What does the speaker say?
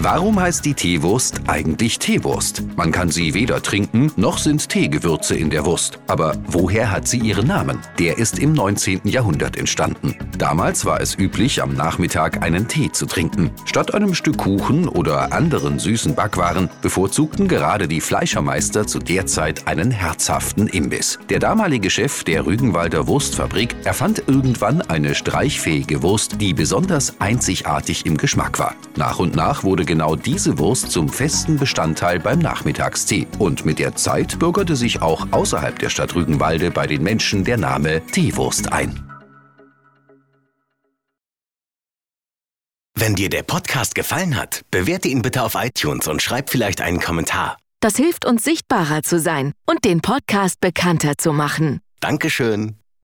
Warum heißt die Teewurst eigentlich Teewurst? Man kann sie weder trinken, noch sind Teegewürze in der Wurst. Aber woher hat sie ihren Namen? Der ist im 19. Jahrhundert entstanden. Damals war es üblich, am Nachmittag einen Tee zu trinken. Statt einem Stück Kuchen oder anderen süßen Backwaren bevorzugten gerade die Fleischermeister zu der Zeit einen herzhaften Imbiss. Der damalige Chef der Rügenwalder Wurstfabrik erfand irgendwann eine streichfähige Wurst, die besonders einzigartig im Geschmack war. Nach und nach wurde genau diese Wurst zum festen Bestandteil beim Nachmittagstee. Und mit der Zeit bürgerte sich auch außerhalb der Stadt Rügenwalde bei den Menschen der Name Teewurst ein. Wenn dir der Podcast gefallen hat, bewerte ihn bitte auf iTunes und schreib vielleicht einen Kommentar. Das hilft uns sichtbarer zu sein und den Podcast bekannter zu machen. Dankeschön.